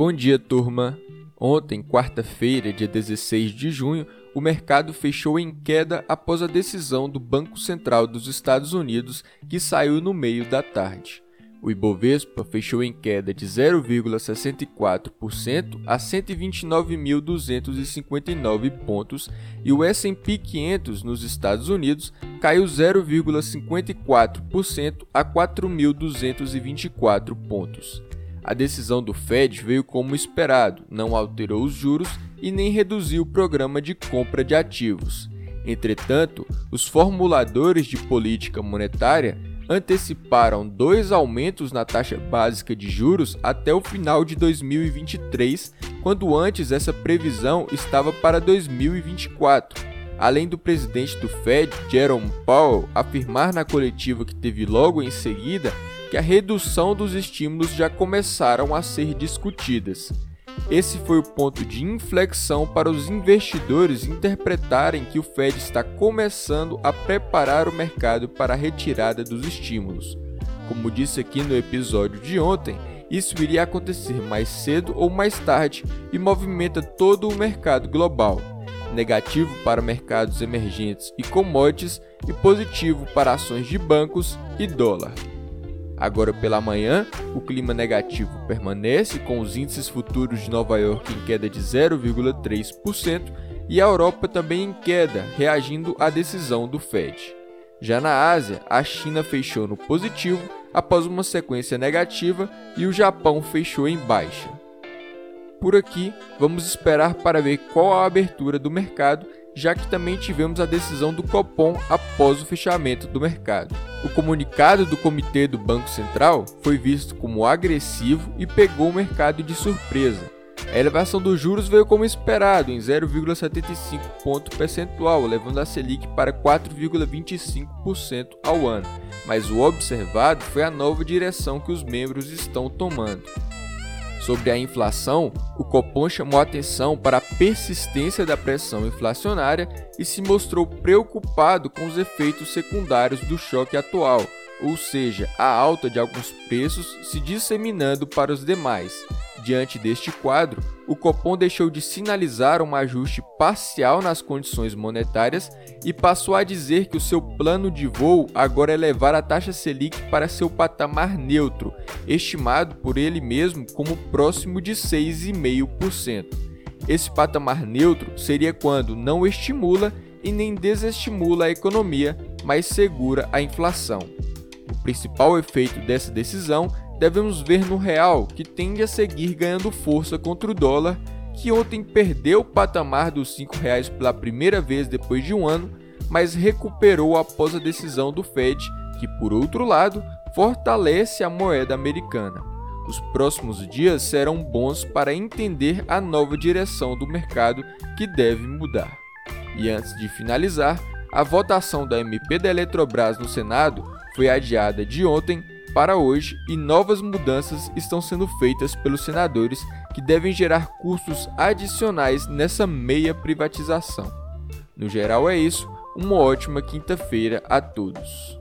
Bom dia, turma! Ontem, quarta-feira, dia 16 de junho, o mercado fechou em queda após a decisão do Banco Central dos Estados Unidos, que saiu no meio da tarde. O Ibovespa fechou em queda de 0,64% a 129.259 pontos e o S&P 500 nos Estados Unidos caiu 0,54% a 4.224 pontos. A decisão do Fed veio como esperado, não alterou os juros e nem reduziu o programa de compra de ativos. Entretanto, os formuladores de política monetária anteciparam dois aumentos na taxa básica de juros até o final de 2023, quando antes essa previsão estava para 2024. Além do presidente do Fed, Jerome Powell, afirmar na coletiva que teve logo em seguida que a redução dos estímulos já começaram a ser discutidas. Esse foi o ponto de inflexão para os investidores interpretarem que o Fed está começando a preparar o mercado para a retirada dos estímulos. Como disse aqui no episódio de ontem, isso iria acontecer mais cedo ou mais tarde e movimenta todo o mercado global. Negativo para mercados emergentes e commodities e positivo para ações de bancos e dólar. Agora pela manhã, o clima negativo permanece, com os índices futuros de Nova York em queda de 0,3% e a Europa também em queda, reagindo à decisão do Fed. Já na Ásia, a China fechou no positivo após uma sequência negativa e o Japão fechou em baixa. Por aqui, vamos esperar para ver qual a abertura do mercado já que também tivemos a decisão do Copom após o fechamento do mercado. O comunicado do Comitê do Banco Central foi visto como agressivo e pegou o mercado de surpresa. A elevação dos juros veio como esperado, em 0,75 ponto percentual, levando a Selic para 4,25% ao ano. Mas o observado foi a nova direção que os membros estão tomando. Sobre a inflação, o Copom chamou atenção para a persistência da pressão inflacionária e se mostrou preocupado com os efeitos secundários do choque atual, ou seja, a alta de alguns preços se disseminando para os demais. Diante deste quadro, o Copom deixou de sinalizar um ajuste parcial nas condições monetárias e passou a dizer que o seu plano de voo agora é levar a taxa Selic para seu patamar neutro, estimado por ele mesmo como próximo de 6,5%. Esse patamar neutro seria quando não estimula e nem desestimula a economia, mas segura a inflação. O principal efeito dessa decisão devemos ver no real, que tende a seguir ganhando força contra o dólar, que ontem perdeu o patamar dos R$ 5,00 pela primeira vez depois de um ano, mas recuperou após a decisão do Fed, que por outro lado fortalece a moeda americana. Os próximos dias serão bons para entender a nova direção do mercado que deve mudar. E antes de finalizar, a votação da MP da Eletrobras no Senado foi adiada de ontem para hoje e novas mudanças estão sendo feitas pelos senadores que devem gerar custos adicionais nessa meia privatização. No geral é isso, uma ótima quinta-feira a todos.